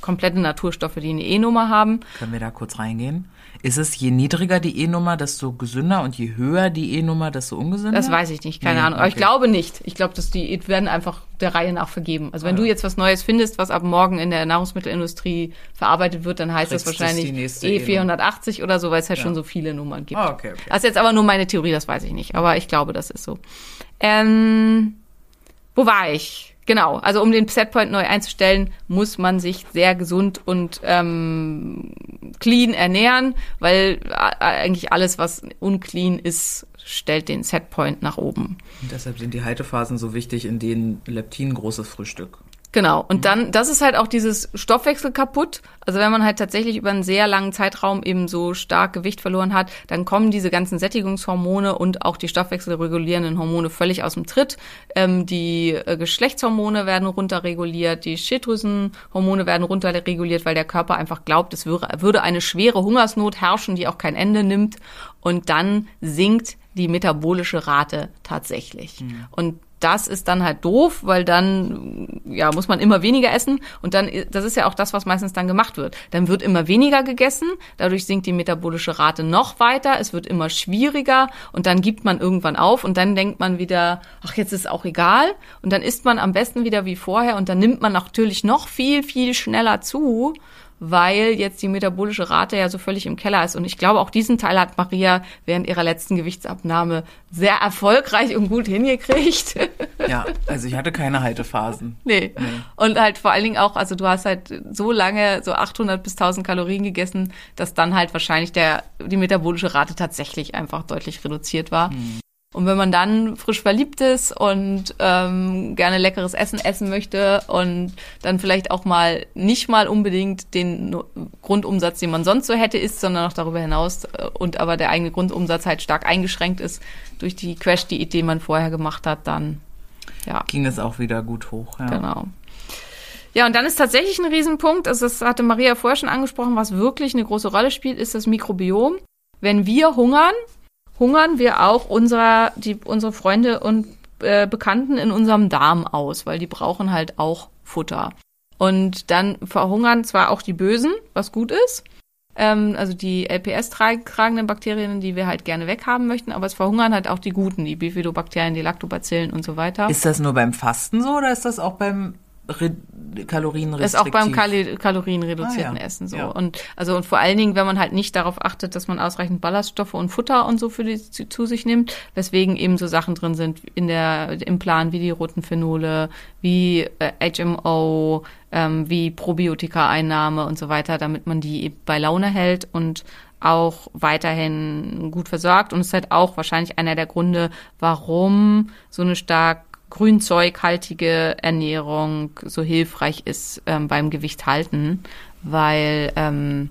komplette Naturstoffe, die eine E-Nummer haben. Können wir da kurz reingehen? Ist es je niedriger die E-Nummer, desto gesünder und je höher die E-Nummer, desto ungesünder? Das weiß ich nicht, keine Nee, Ahnung. Aber ich okay. glaube nicht. Ich glaube, dass die werden einfach der Reihe nach vergeben. Also wenn du jetzt was Neues findest, was ab morgen in der Nahrungsmittelindustrie verarbeitet wird, dann heißt Kriegst das wahrscheinlich die nächste E480 oder so, weil es halt schon so viele Nummern gibt. Ah, okay, okay. Das ist jetzt aber nur meine Theorie, das weiß ich nicht. Aber ich glaube, das ist so. Ähm, wo war ich? Genau, also um den Setpoint neu einzustellen, muss man sich sehr gesund und ähm, clean ernähren, weil äh, eigentlich alles, was unclean ist, stellt den Setpoint nach oben. Und deshalb sind die Haltephasen so wichtig, in denen Leptin großes Frühstück. Genau. Und dann, das ist halt auch dieses Stoffwechsel kaputt. Also wenn man halt tatsächlich über einen sehr langen Zeitraum eben so stark Gewicht verloren hat, dann kommen diese ganzen Sättigungshormone und auch die stoffwechselregulierenden Hormone völlig aus dem Tritt. Ähm, die äh, Geschlechtshormone werden runterreguliert, die Schilddrüsenhormone werden runterreguliert, weil der Körper einfach glaubt, es würde, würde eine schwere Hungersnot herrschen, die auch kein Ende nimmt. Und dann sinkt die metabolische Rate tatsächlich. Und das ist dann halt doof, weil dann ja muss man immer weniger essen. Und dann das ist ja auch das, was meistens dann gemacht wird. Dann wird immer weniger gegessen, dadurch sinkt die metabolische Rate noch weiter, es wird immer schwieriger und dann gibt man irgendwann auf und dann denkt man wieder, ach jetzt ist auch egal. Und dann isst man am besten wieder wie vorher und dann nimmt man natürlich noch viel viel schneller zu weil jetzt die metabolische Rate ja so völlig im Keller ist. Und ich glaube, auch diesen Teil hat Maria während ihrer letzten Gewichtsabnahme sehr erfolgreich und gut hingekriegt. Ja, also ich hatte keine Haltephasen. nee. Und halt vor allen Dingen auch, also du hast halt so lange so 800 bis 1000 Kalorien gegessen, dass dann halt wahrscheinlich der, die metabolische Rate tatsächlich einfach deutlich reduziert war. Und wenn man dann frisch verliebt ist und ähm, gerne leckeres Essen essen möchte und dann vielleicht auch mal nicht mal unbedingt den Grundumsatz, den man sonst so hätte, isst, sondern noch darüber hinaus äh, und aber der eigene Grundumsatz halt stark eingeschränkt ist durch die Crash-Diät, die man vorher gemacht hat, dann ja. Ging es auch wieder gut hoch. Ja. Genau. Ja, und dann ist tatsächlich ein Riesenpunkt, also das hatte Maria vorher schon angesprochen, was wirklich eine große Rolle spielt, ist das Mikrobiom. Wenn wir hungern, hungern wir auch unserer, die, unsere Freunde und äh, Bekannten in unserem Darm aus, weil die brauchen halt auch Futter. Und dann verhungern zwar auch die Bösen, was gut ist, ähm, also die LPS-tragenden Bakterien, die wir halt gerne weghaben möchten, aber es verhungern halt auch die guten, die Bifidobakterien, die Lactobacillen und so weiter. Ist das nur beim Fasten so oder ist das auch beim Kalorienrestriktiv? ist auch beim Kali kalorienreduzierten Ah, ja. Essen so. Ja. Und also und vor allen Dingen, wenn man halt nicht darauf achtet, dass man ausreichend Ballaststoffe und Futter und so für die zu, zu sich nimmt, weswegen eben so Sachen drin sind in der im Plan wie die roten Phenole, wie äh, HMO, ähm, wie Probiotika-Einnahme und so weiter, damit man die bei Laune hält und auch weiterhin gut versorgt und es ist halt auch wahrscheinlich einer der Gründe, warum so eine stark grünzeughaltige Ernährung so hilfreich ist ähm, beim Gewicht halten, weil ähm,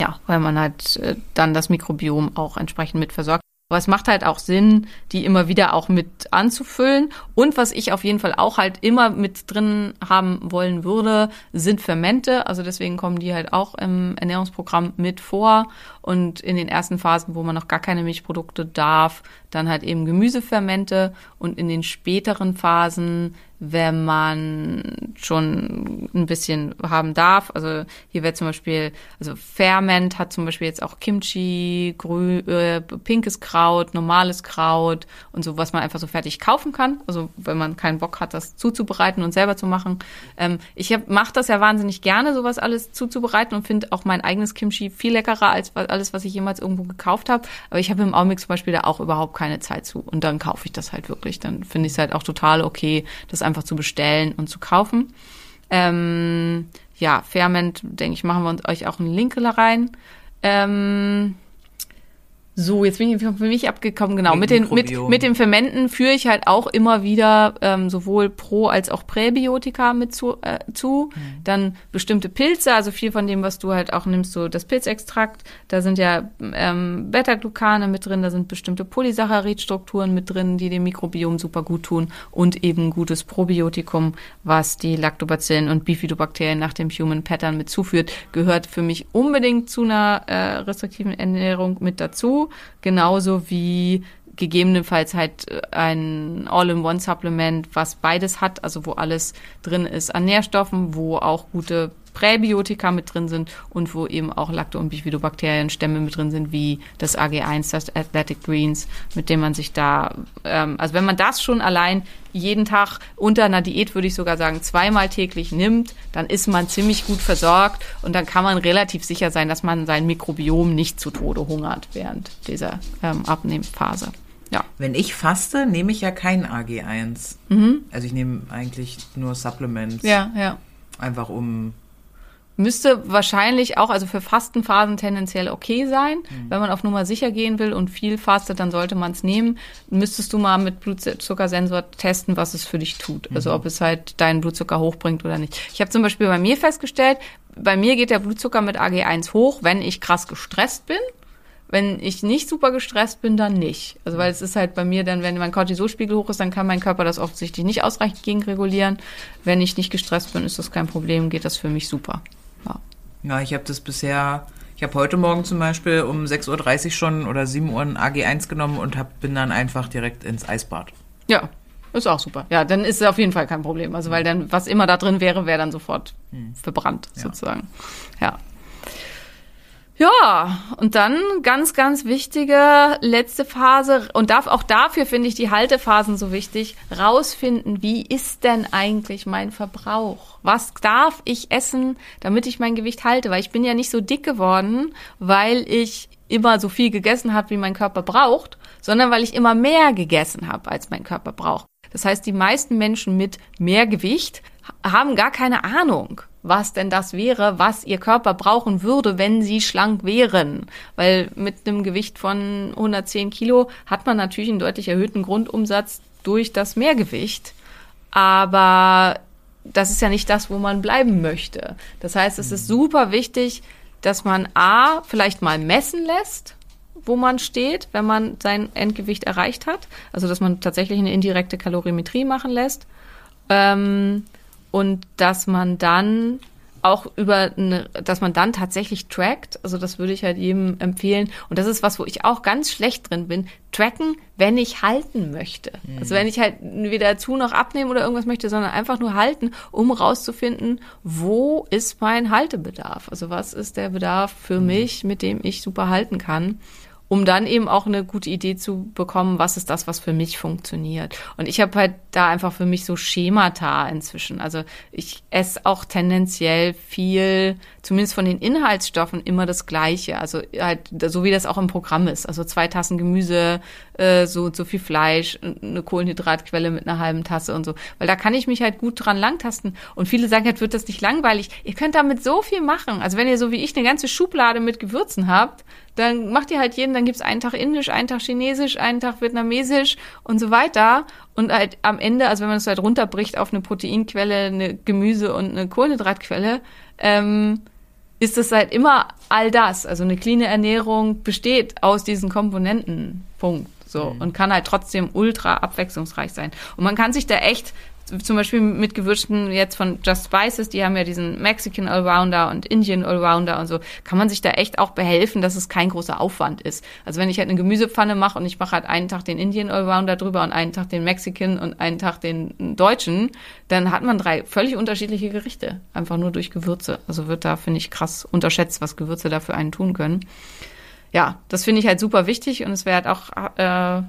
ja, weil man halt äh, dann das Mikrobiom auch entsprechend mit versorgt. Aber es macht halt auch Sinn, die immer wieder auch mit anzufüllen. Und was ich auf jeden Fall auch halt immer mit drin haben wollen würde, sind Fermente. Also deswegen kommen die halt auch im Ernährungsprogramm mit vor. Und in den ersten Phasen, wo man noch gar keine Milchprodukte darf, dann halt eben Gemüsefermente und in den späteren Phasen, wenn man schon ein bisschen haben darf, also hier wäre zum Beispiel, also Ferment hat zum Beispiel jetzt auch Kimchi, grü äh, pinkes Kraut, normales Kraut und so, was man einfach so fertig kaufen kann, also wenn man keinen Bock hat, das zuzubereiten und selber zu machen. Ähm, ich mache das ja wahnsinnig gerne, sowas alles zuzubereiten und finde auch mein eigenes Kimchi viel leckerer als alles, was ich jemals irgendwo gekauft habe, aber ich habe im Augenblick zum Beispiel da auch überhaupt keine Zeit zu und dann kaufe ich das halt wirklich, dann finde ich es halt auch total okay, das einfach zu bestellen und zu kaufen. Ähm, ja, Ferment, denke ich, machen wir uns euch auch einen Link rein. Ähm, so, jetzt bin ich für mich abgekommen, genau. Mit den, mit, mit den Fermenten führe ich halt auch immer wieder ähm, sowohl Pro- als auch Präbiotika mit zu. Äh, zu. Dann bestimmte Pilze, also viel von dem, was du halt auch nimmst, so das Pilzextrakt. Da sind ja ähm, Beta-Glucane mit drin, da sind bestimmte Polysaccharidstrukturen mit drin, die dem Mikrobiom super gut tun und eben gutes Probiotikum, was die Lactobacillen und Bifidobakterien nach dem Human Pattern mit zuführt, gehört für mich unbedingt zu einer äh, restriktiven Ernährung mit dazu genauso wie gegebenenfalls halt äh, ein All-in-One-Supplement, was beides hat, also wo alles drin ist an Nährstoffen, wo auch gute Präbiotika mit drin sind und wo eben auch Lacto- und Bifidobakterienstämme mit drin sind, wie das AG1, das Athletic Greens, mit dem man sich da, ähm, also wenn man das schon allein jeden Tag unter einer Diät, würde ich sogar sagen, zweimal täglich nimmt, dann ist man ziemlich gut versorgt und dann kann man relativ sicher sein, dass man sein Mikrobiom nicht zu Tode hungert während dieser ähm, Abnehmphase. Ja. Wenn ich faste, nehme ich ja kein AG1. Also ich nehme eigentlich nur Supplements. Ja, ja. Einfach um. Müsste wahrscheinlich auch, also für Fastenphasen tendenziell okay sein. Mhm. Wenn man auf Nummer sicher gehen will und viel fastet, dann sollte man es nehmen. Müsstest du mal mit Blutzuckersensor testen, was es für dich tut. Also Mhm. ob es halt deinen Blutzucker hochbringt oder nicht. Ich habe zum Beispiel bei mir festgestellt, bei mir geht der Blutzucker mit AG1 hoch, wenn ich krass gestresst bin. Wenn ich nicht super gestresst bin, dann nicht. Also weil es ist halt bei mir dann, wenn mein Cortisolspiegel hoch ist, dann kann mein Körper das offensichtlich nicht ausreichend gegenregulieren. Wenn ich nicht gestresst bin, ist das kein Problem, geht das für mich super. Ja. Ja, ich habe das bisher. Ich habe heute Morgen zum Beispiel um 6.30 Uhr schon oder 7 Uhr ein AG1 genommen und hab, bin dann einfach direkt ins Eisbad. Ja, ist auch super. Ja, dann ist es auf jeden Fall kein Problem. Also, weil dann, was immer da drin wäre, wäre dann sofort verbrannt, sozusagen. Ja. Ja, und dann ganz, ganz wichtige letzte Phase und darf auch dafür finde ich die Haltephasen so wichtig, rausfinden, wie ist denn eigentlich mein Verbrauch? Was darf ich essen, damit ich mein Gewicht halte? Weil ich bin ja nicht so dick geworden, weil ich immer so viel gegessen habe, wie mein Körper braucht, sondern weil ich immer mehr gegessen habe, als mein Körper braucht. Das heißt, die meisten Menschen mit mehr Gewicht ha- haben gar keine Ahnung, was denn das wäre, was ihr Körper brauchen würde, wenn sie schlank wären. Weil mit einem Gewicht von 110 Kilo hat man natürlich einen deutlich erhöhten Grundumsatz durch das Mehrgewicht. Aber das ist ja nicht das, wo man bleiben möchte. Das heißt, es ist super wichtig, dass man A, vielleicht mal messen lässt, wo man steht, wenn man sein Endgewicht erreicht hat. Also, dass man tatsächlich eine indirekte Kalorimetrie machen lässt. Ähm, und dass man dann auch über eine, dass man dann tatsächlich trackt. Also das würde ich halt jedem empfehlen. Und das ist was, wo ich auch ganz schlecht drin bin. Tracken, wenn ich halten möchte. Also wenn ich halt weder zu noch abnehmen oder irgendwas möchte, sondern einfach nur halten, um rauszufinden, wo ist mein Haltebedarf? Also was ist der Bedarf für mich, mit dem ich super halten kann? um dann eben auch eine gute Idee zu bekommen, was ist das, was für mich funktioniert. Und ich habe halt da einfach für mich so Schemata inzwischen. Also ich esse auch tendenziell viel, zumindest von den Inhaltsstoffen, immer das Gleiche. Also halt so wie das auch im Programm ist. Also zwei Tassen Gemüse, äh, so und so viel Fleisch, eine Kohlenhydratquelle mit einer halben Tasse und so. Weil da kann ich mich halt gut dran langtasten. Und viele sagen halt, wird das nicht langweilig. Ihr könnt damit so viel machen. Also wenn ihr so wie ich eine ganze Schublade mit Gewürzen habt, dann macht ihr halt jeden, dann gibt's einen Tag Indisch, einen Tag Chinesisch, einen Tag Vietnamesisch und so weiter. Und halt am Ende, also wenn man es halt runterbricht auf eine Proteinquelle, eine Gemüse und eine Kohlenhydratquelle, ähm, ist es halt immer all das. Also eine cleane Ernährung besteht aus diesen Komponenten. Punkt. So. Und kann halt trotzdem ultra abwechslungsreich sein. Und man kann sich da echt zum Beispiel mit Gewürzen jetzt von Just Spices, die haben ja diesen Mexican Allrounder und Indian Allrounder und so, kann man sich da echt auch behelfen, dass es kein großer Aufwand ist. Also wenn ich halt eine Gemüsepfanne mache und ich mache halt einen Tag den Indian Allrounder drüber und einen Tag den Mexican und einen Tag den deutschen, dann hat man drei völlig unterschiedliche Gerichte. Einfach nur durch Gewürze. Also wird da, finde ich, krass unterschätzt, was Gewürze da für einen tun können. Ja, das finde ich halt super wichtig und es wäre halt auch, äh,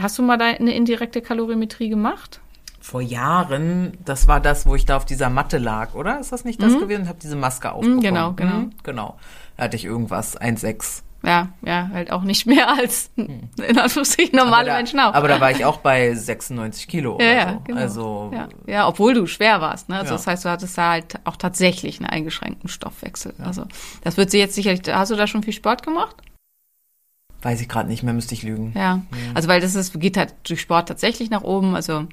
hast du mal da eine indirekte Kalorimetrie gemacht? Vor Jahren, das war das, wo ich da auf dieser Matte lag, oder? Ist das nicht das gewesen? Ich habe diese Maske aufbekommen. genau, genau. Mhm, genau. Da hatte ich irgendwas, 1,6. Ja, ja, halt auch nicht mehr als in Anführungsstrichen normale aber da, Menschen auch. Aber da war ich auch bei 96 Kilo ja, oder ja, so. genau. Also, ja. ja, obwohl du schwer warst. Ne? Also Ja. das heißt, du hattest da halt auch tatsächlich einen eingeschränkten Stoffwechsel. Also das wird sie jetzt sicherlich. Hast du da schon viel Sport gemacht? weiß ich gerade nicht mehr, müsste ich lügen. Ja. Also weil das ist, geht halt durch Sport tatsächlich nach oben. Also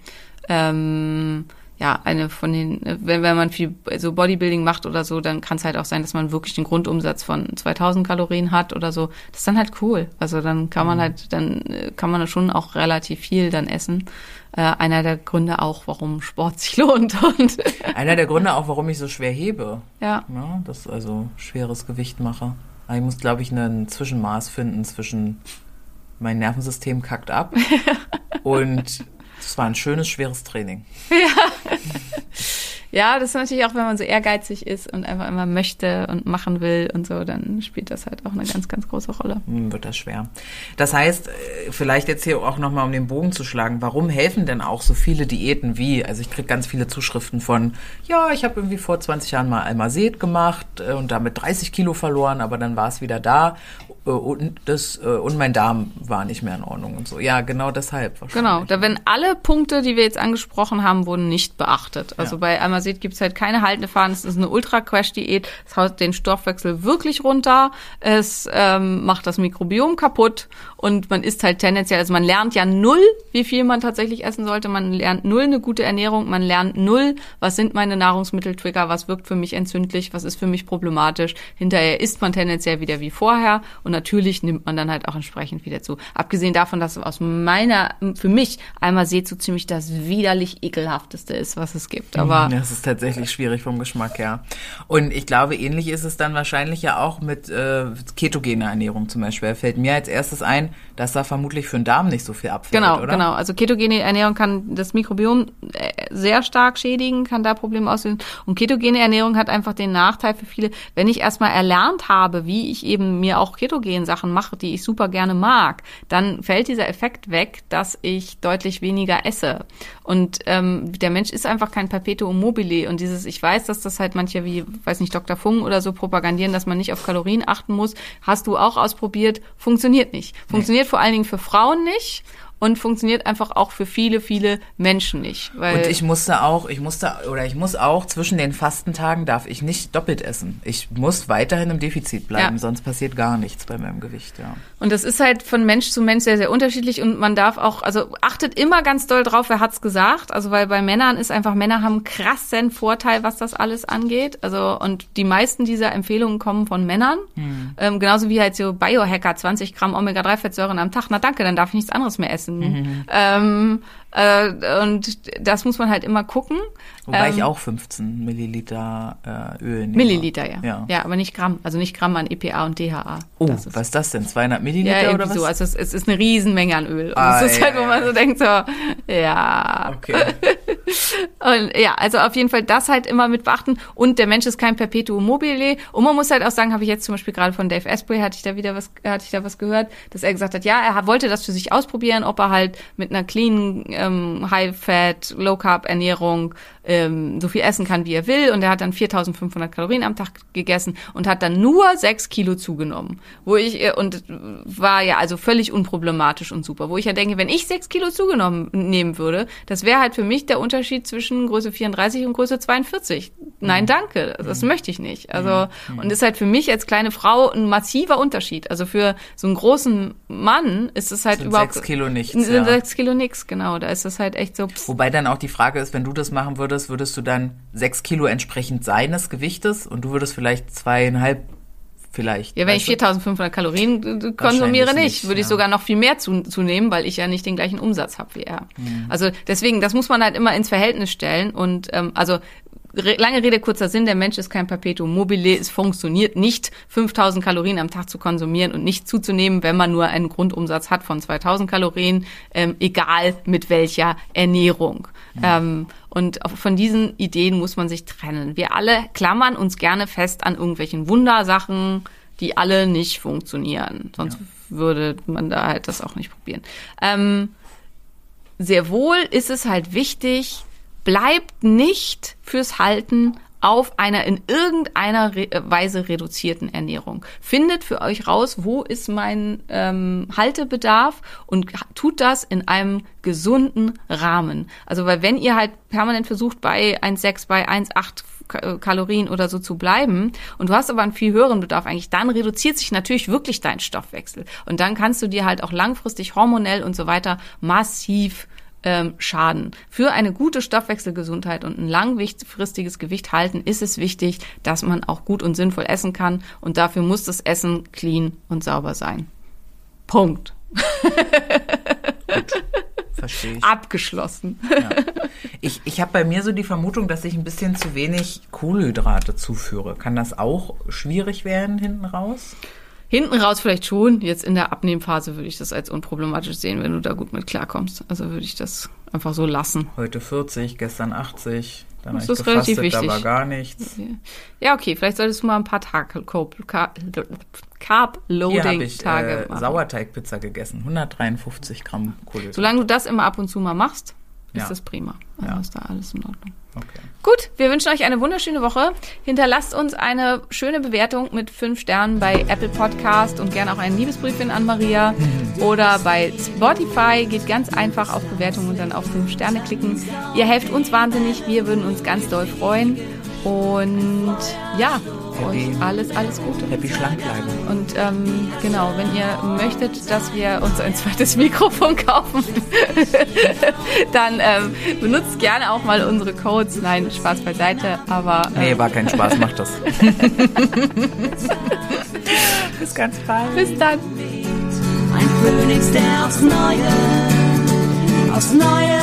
ähm, ja, eine von den, wenn, wenn man viel so Bodybuilding macht oder so, dann kann es halt auch sein, dass man wirklich den Grundumsatz von 2000 Kalorien hat oder so. Das ist dann halt cool. Also dann kann man halt, dann äh, kann man schon auch relativ viel dann essen. Äh, einer der Gründe auch, warum Sport sich <laughs> lohnt. Und Einer der Gründe auch, warum ich so schwer hebe. ja, Ja, das also schweres Gewicht mache. Aber ich muss, glaube ich, ein Zwischenmaß finden zwischen mein Nervensystem kackt ab <laughs> und es war ein schönes, schweres Training. Ja, das ist natürlich auch, wenn man so ehrgeizig ist und einfach immer möchte und machen will und so, dann spielt das halt auch eine ganz, ganz große Rolle. Hm, wird das schwer. Das heißt, äh, vielleicht jetzt hier auch nochmal, um den Bogen zu schlagen, warum helfen denn auch so viele Diäten wie, also ich kriege ganz viele Zuschriften von, ja, ich habe irgendwie vor 20 Jahren mal Almazet gemacht äh, und damit 30 Kilo verloren, aber dann war es wieder da und, das, äh, und mein Darm war nicht mehr in Ordnung und so. Ja, genau deshalb wahrscheinlich. Genau, da werden alle Punkte, die wir jetzt angesprochen haben, wurden nicht beachtet. Also Ja. bei Almazet gibt's halt keine haltende Faden. Es ist eine Ultra-Crash-Diät. Es haut den Stoffwechsel wirklich runter. Es ähm, macht das Mikrobiom kaputt und man isst halt tendenziell, also man lernt ja null, wie viel man tatsächlich essen sollte. Man lernt null eine gute Ernährung. Man lernt null, was sind meine Nahrungsmitteltrigger, was wirkt für mich entzündlich, was ist für mich problematisch. Hinterher isst man tendenziell wieder wie vorher und natürlich nimmt man dann halt auch entsprechend wieder zu. Abgesehen davon, dass aus meiner, für mich einmal seht so ziemlich das widerlich ekelhafteste ist, was es gibt. Aber Das ist tatsächlich schwierig vom Geschmack her. Und ich glaube, ähnlich ist es dann wahrscheinlich ja auch mit äh, ketogener Ernährung zum Beispiel. Fällt mir als erstes ein, dass da vermutlich für den Darm nicht so viel abfällt, Genau, oder? genau. Also ketogene Ernährung kann das Mikrobiom äh, sehr stark schädigen, kann da Probleme auslösen. Und ketogene Ernährung hat einfach den Nachteil für viele, wenn ich erstmal erlernt habe, wie ich eben mir auch ketogen Sachen mache, die ich super gerne mag, dann fällt dieser Effekt weg, dass ich deutlich weniger esse. Und ähm, der Mensch ist einfach kein Perpetuum mobile. Und dieses, ich weiß, dass das halt manche wie, weiß nicht, Dr. Fung oder so propagandieren, dass man nicht auf Kalorien achten muss. Hast du auch ausprobiert? Funktioniert nicht. Funktioniert vor allen Dingen für Frauen nicht und funktioniert einfach auch für viele, viele Menschen nicht. Und ich musste auch, ich musste, oder ich muss auch zwischen den Fastentagen darf ich nicht doppelt essen. Ich muss weiterhin im Defizit bleiben, Ja. sonst passiert gar nichts bei meinem Gewicht, ja. Und das ist halt von Mensch zu Mensch sehr, sehr unterschiedlich und man darf auch, also achtet immer ganz doll drauf, wer hat's gesagt. Also weil bei Männern ist einfach, Männer haben krassen Vorteil, was das alles angeht. Also und die meisten dieser Empfehlungen kommen von Männern. Ähm, genauso wie halt so Biohacker, 20 Gramm Omega-3-Fettsäuren am Tag. Na danke, dann darf ich nichts anderes mehr essen. Ähm, äh, und das muss man halt immer gucken. Wobei Ähm, ich auch 15 Milliliter äh, Öl nehme. Milliliter, ja. Ja. ja. aber nicht Gramm. Also nicht Gramm an EPA und DHA. Oh, ist- was ist das denn? 200 Milliliter ja, oder was? so. Also es, es ist eine Riesenmenge an Öl. Und Ah, es ist ja, halt, wo man so denkt, so, ja. Okay. <laughs> Und ja, also auf jeden Fall das halt immer mit beachten. Und der Mensch ist kein Perpetuum mobile. Und man muss halt auch sagen, habe ich jetzt zum Beispiel gerade von Dave Asprey, hatte ich da wieder was, hatte ich da was gehört, dass er gesagt hat, ja, er wollte das für sich ausprobieren, ob er halt mit einer clean, ähm, High-Fat, Low-Carb-Ernährung ähm, so viel essen kann, wie er will. Und er hat dann 4500 Kalorien am Tag gegessen und hat dann nur sechs Kilo zugenommen. Wo ich, äh, und war ja also völlig unproblematisch und super. Wo ich ja denke, wenn ich sechs Kilo zugenommen nehmen würde, das wäre halt für mich der Unterschied zwischen Größe 34 und Größe 42. Nein, Mhm. danke. Das möchte ich nicht. Also, und ist halt für mich als kleine Frau ein massiver Unterschied. Also für so einen großen Mann ist es halt Sind überhaupt. sechs Kilo nichts, Sind ja. sechs Kilo nix, genau. Da ist das halt echt so. Pff, Wobei dann auch die Frage ist, wenn du das machen würdest, würdest du dann sechs Kilo entsprechend seines Gewichtes und du würdest vielleicht zweieinhalb vielleicht. Ja, wenn ich du? 4500 Kalorien äh, konsumiere, nicht, nicht, würde ich ja. sogar noch viel mehr zu, zunehmen, weil ich ja nicht den gleichen Umsatz habe wie er. Mhm. Also deswegen, das muss man halt immer ins Verhältnis stellen und ähm, also lange Rede, kurzer Sinn, der Mensch ist kein Perpetuum mobile, es funktioniert nicht, 5000 Kalorien am Tag zu konsumieren und nicht zuzunehmen, wenn man nur einen Grundumsatz hat von 2000 Kalorien, ähm, egal mit welcher Ernährung. Ähm, und von diesen Ideen muss man sich trennen. Wir alle klammern uns gerne fest an irgendwelchen Wundersachen, die alle nicht funktionieren. Sonst würde man da halt das auch nicht probieren. Ähm, sehr wohl ist es halt wichtig, bleibt nicht fürs Halten auf einer in irgendeiner Re äh, Weise reduzierten Ernährung. Findet für euch raus, wo ist mein ähm, Haltebedarf und tut das in einem gesunden Rahmen. Also weil wenn ihr halt permanent versucht bei 1,6, bei 1,8 Ka- äh, Kalorien oder so zu bleiben und du hast aber einen viel höheren Bedarf eigentlich, dann reduziert sich natürlich wirklich dein Stoffwechsel. Und dann kannst du dir halt auch langfristig hormonell und so weiter massiv ähm, schaden. Für eine gute Stoffwechselgesundheit und ein langfristiges Gewicht halten ist es wichtig, dass man auch gut und sinnvoll essen kann und dafür muss das Essen clean und sauber sein. Punkt. Verstehe ich. Abgeschlossen. Ich, ich habe bei mir so die Vermutung, dass ich ein bisschen zu wenig Kohlenhydrate zuführe. Kann das auch schwierig werden hinten raus? Hinten raus vielleicht schon. Jetzt in der Abnehmphase würde ich das als unproblematisch sehen, wenn du da gut mit klarkommst. Also würde ich das einfach so lassen. Heute 40, gestern 80, dann Das ist relativ gefastet, da wichtig. war gar nichts. Ja, okay, vielleicht solltest du mal ein paar Tage Carb-Loading-Tage äh, machen. Sauerteigpizza gegessen, 153 Gramm Kohlenhydrate. Solange du das immer ab und zu mal machst, ist Ja. das prima. Also Ja. ist da alles in Ordnung. Okay. Gut, wir wünschen euch eine wunderschöne Woche. Hinterlasst uns eine schöne Bewertung mit fünf Sternen bei Apple Podcast und gerne auch einen Liebesbriefchen an Maria. <laughs> Oder bei Spotify geht ganz einfach auf Bewertung und dann auf fünf Sterne klicken. Ihr helft uns wahnsinnig, wir würden uns ganz doll freuen. Und ja, Happy. euch alles, alles Gute. Happy schlank bleiben. Und ähm, genau, wenn ihr möchtet, dass wir uns ein zweites <laughs> Mikrofon kaufen, <laughs> dann ähm, benutzt gerne auch mal unsere Codes. Nein, Spaß beiseite, aber äh, Nee, war kein Spaß, macht das. <laughs> Bis ganz bald. bis dann. Ein Phönix, der aufs Neue, aufs Neue